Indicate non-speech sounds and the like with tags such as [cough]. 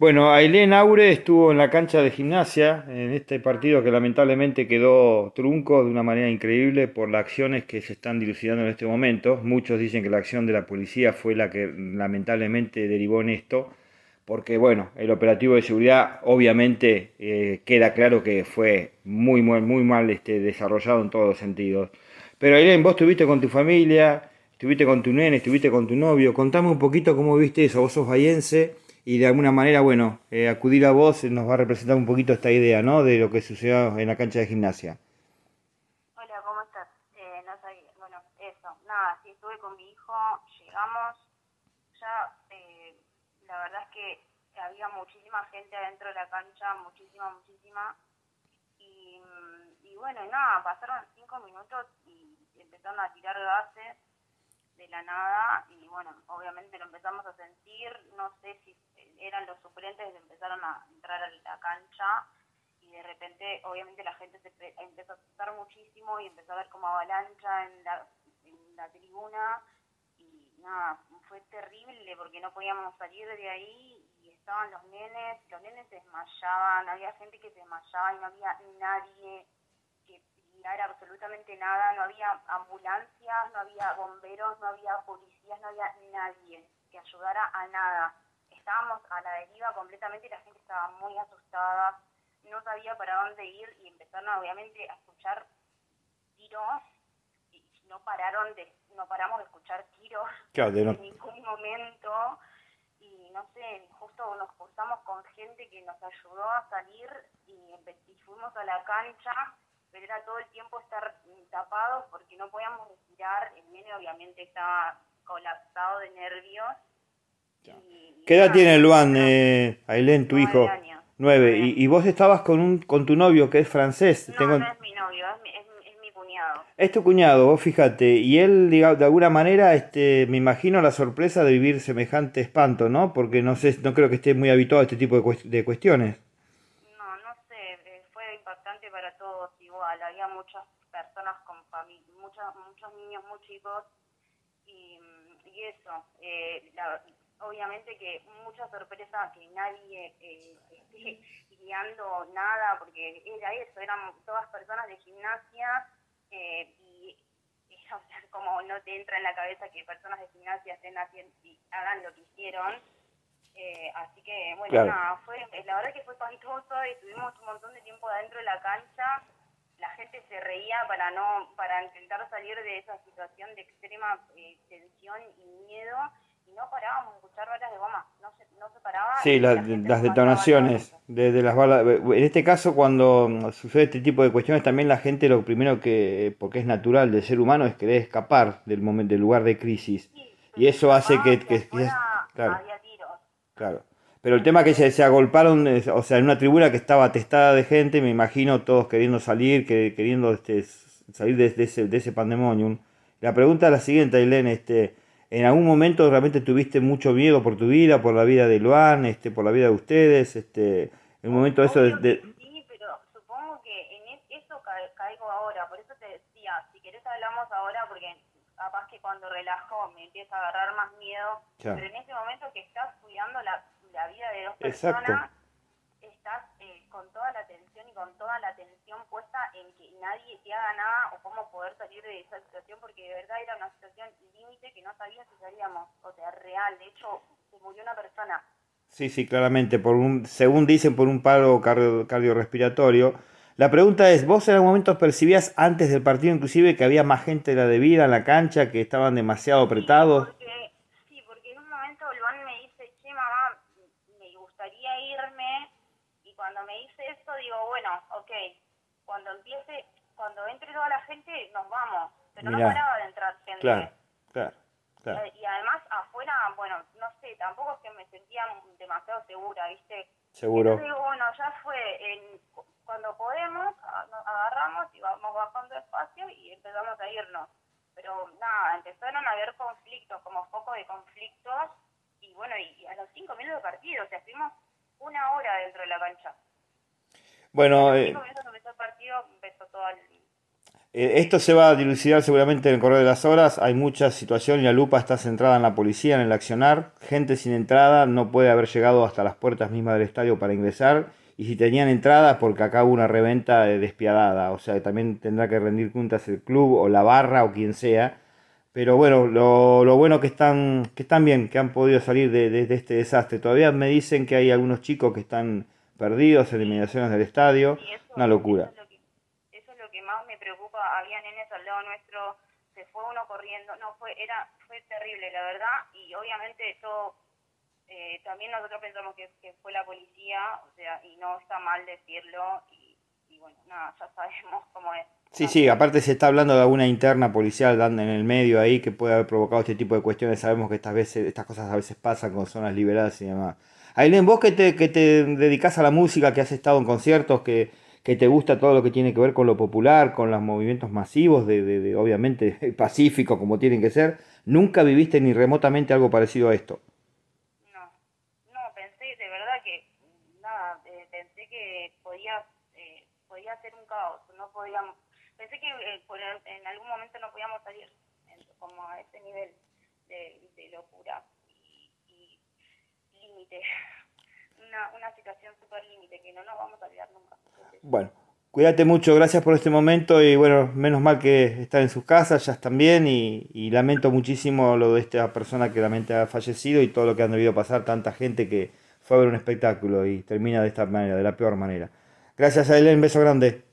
Bueno, Ailén Aure estuvo en la cancha de gimnasia en este partido que lamentablemente quedó trunco de una manera increíble por las acciones que se están dilucidando en este momento. Muchos dicen que la acción de la policía fue la que lamentablemente derivó en esto, porque bueno, el operativo de seguridad obviamente eh, queda claro que fue muy, muy, muy mal este, desarrollado en todos los sentidos. Pero Ailén, vos estuviste con tu familia, estuviste con tu nene, estuviste con tu novio, contame un poquito cómo viste eso, vos sos bayense y de alguna manera, bueno, eh, acudir a vos nos va a representar un poquito esta idea, ¿no? De lo que sucedió en la cancha de gimnasia. Hola, ¿cómo estás? Eh, no sabía, bueno, eso, nada, sí estuve con mi hijo, llegamos, ya, eh, la verdad es que había muchísima gente adentro de la cancha, muchísima, muchísima, y, y bueno, nada, pasaron cinco minutos y empezaron a tirar gases de la nada y bueno, obviamente lo empezamos a sentir, no sé si eran los suplentes que empezaron a entrar a la cancha y de repente obviamente la gente se empezó a asustar muchísimo y empezó a ver como avalancha en la, en la tribuna y nada, fue terrible porque no podíamos salir de ahí y estaban los nenes, los nenes se desmayaban, había gente que se desmayaba y no había nadie que era absolutamente nada, no había ambulancias, no había bomberos, no había policías, no había nadie que ayudara a nada. Estábamos a la deriva completamente y la gente estaba muy asustada, no sabía para dónde ir y empezaron obviamente a escuchar tiros y no pararon de no paramos de escuchar tiros [laughs] en ningún momento y no sé, justo nos cruzamos con gente que nos ayudó a salir y, y fuimos a la cancha pero era todo el tiempo estar tapados porque no podíamos respirar, el nene obviamente estaba colapsado de nervios. ¿Qué edad tiene Luan, eh, Ailén, tu hijo? Nueve. ¿Y, ¿Y, vos estabas con un con tu novio que es francés? No, no es mi novio, es mi, es, mi cuñado. Es tu cuñado, vos fíjate. Y él, de alguna manera, este, me imagino la sorpresa de vivir semejante espanto, ¿no? Porque no sé, no creo que esté muy habituado a este tipo de, de cuestiones. había muchas personas con familia, muchos, muchos niños muy chicos y, y eso, eh, obviamente que mucha sorpresa que nadie eh, esté [laughs] guiando nada, porque era eso, eran todas personas de gimnasia eh, y, [laughs] como no te entra en la cabeza que personas de gimnasia estén haciendo y hagan lo que hicieron. Eh, así que, bueno, nada, fue, la verdad que fue pastoso y estuvimos un montón de tiempo adentro de la cancha la gente se reía para no para intentar salir de esa situación de extrema eh, tensión y miedo y no parábamos de escuchar balas de goma no se, no se paraba sí las detonaciones de, las balas en este caso cuando sucede este tipo de cuestiones también la gente lo primero que porque es natural del ser humano es querer escapar del momento del lugar de crisis y eso hace que, que, claro, había tiros. claro pero el tema que se, se agolparon, o sea, en una tribuna que estaba atestada de gente, me imagino todos queriendo salir, que, queriendo este, salir de, ese, de ese pandemonium. La pregunta es la siguiente, Ailén, este, ¿en algún momento realmente tuviste mucho miedo por tu vida, por la vida de Luan, este, por la vida de ustedes? Este, en un momento eso de, Sí, pero supongo que en e, eso caigo ahora, por eso te decía, si querés hablamos ahora, porque capaz que cuando relajo me empieza a agarrar más miedo, pero en ese momento que estás cuidando la la vida de dos personas, estás eh, con toda la atención con toda la atención puesta en que nadie te haga nada o cómo poder salir de esa situación, porque de verdad era una situación límite que no sabía si salíamos, o sea, real. De hecho, se murió una persona. Sí, sí, claramente, por un, según dicen, por un paro cardiorrespiratorio. La pregunta es, ¿vos en algún momento percibías antes del partido inclusive que había más gente de la debida en la cancha, que estaban demasiado apretados? digo, bueno, ok, cuando empiece, cuando entre toda la gente, nos vamos. Pero no paraba de entrar gente. Claro, claro. Claro. Y, además afuera, bueno, no sé, tampoco es que me sentía demasiado segura, ¿viste? Seguro. Entonces digo, bueno, ya fue, en, cuando podemos, nos agarramos y vamos bajando espacio y empezamos a irnos. Pero nada, empezaron a haber conflictos, como foco de conflictos, y bueno, y, a los cinco minutos de partido, o sea, estuvimos una hora dentro de la cancha. Bueno, eh, Eh, esto se va a dilucidar seguramente en el correr de las horas. Hay mucha situación y la lupa está centrada en la policía, en el accionar. Gente sin entrada no puede haber llegado hasta las puertas mismas del estadio para ingresar. Y si tenían entrada, porque acá hubo una reventa despiadada. O sea, también tendrá que rendir cuentas el club o la barra o quien sea. Pero bueno, lo, lo bueno que están, que están bien, que han podido salir de, este desastre. Todavía me dicen que hay algunos chicos que están perdidos en inmediaciones del estadio. una locura había nenes al lado nuestro, se fue uno corriendo, no, fue, era, fue terrible, la verdad, y obviamente todo, eh, también nosotros pensamos que, fue la policía, o sea, y no está mal decirlo, y, bueno, nada, ya sabemos [laughs] cómo es. Sí, sí, aparte se está hablando de alguna interna policial dando en el medio ahí que puede haber provocado este tipo de cuestiones. Sabemos que estas veces, estas cosas a veces pasan con zonas liberadas y demás. Aileen, vos que te, que te dedicas a la música, que has estado en conciertos, que, que te gusta todo lo que tiene que ver con lo popular, con los movimientos masivos, de, de, obviamente [laughs] pacífico como tienen que ser, nunca viviste ni remotamente algo parecido a esto. No, no, pensé de verdad que, nada, eh, pensé que podía, eh, podía ser un caos, no podíamos, pensé que eh, en algún momento no podíamos salir como a ese nivel de, de locura y límite una, situación súper límite que no nos vamos a olvidar nunca. Bueno, cuídate mucho, gracias por este momento y bueno, menos mal que están en sus casas, ya están bien y, lamento muchísimo lo de esta persona que lamenta ha fallecido y todo lo que han debido pasar, tanta gente que fue a ver un espectáculo y termina de esta manera, de la peor manera. Gracias a un beso grande.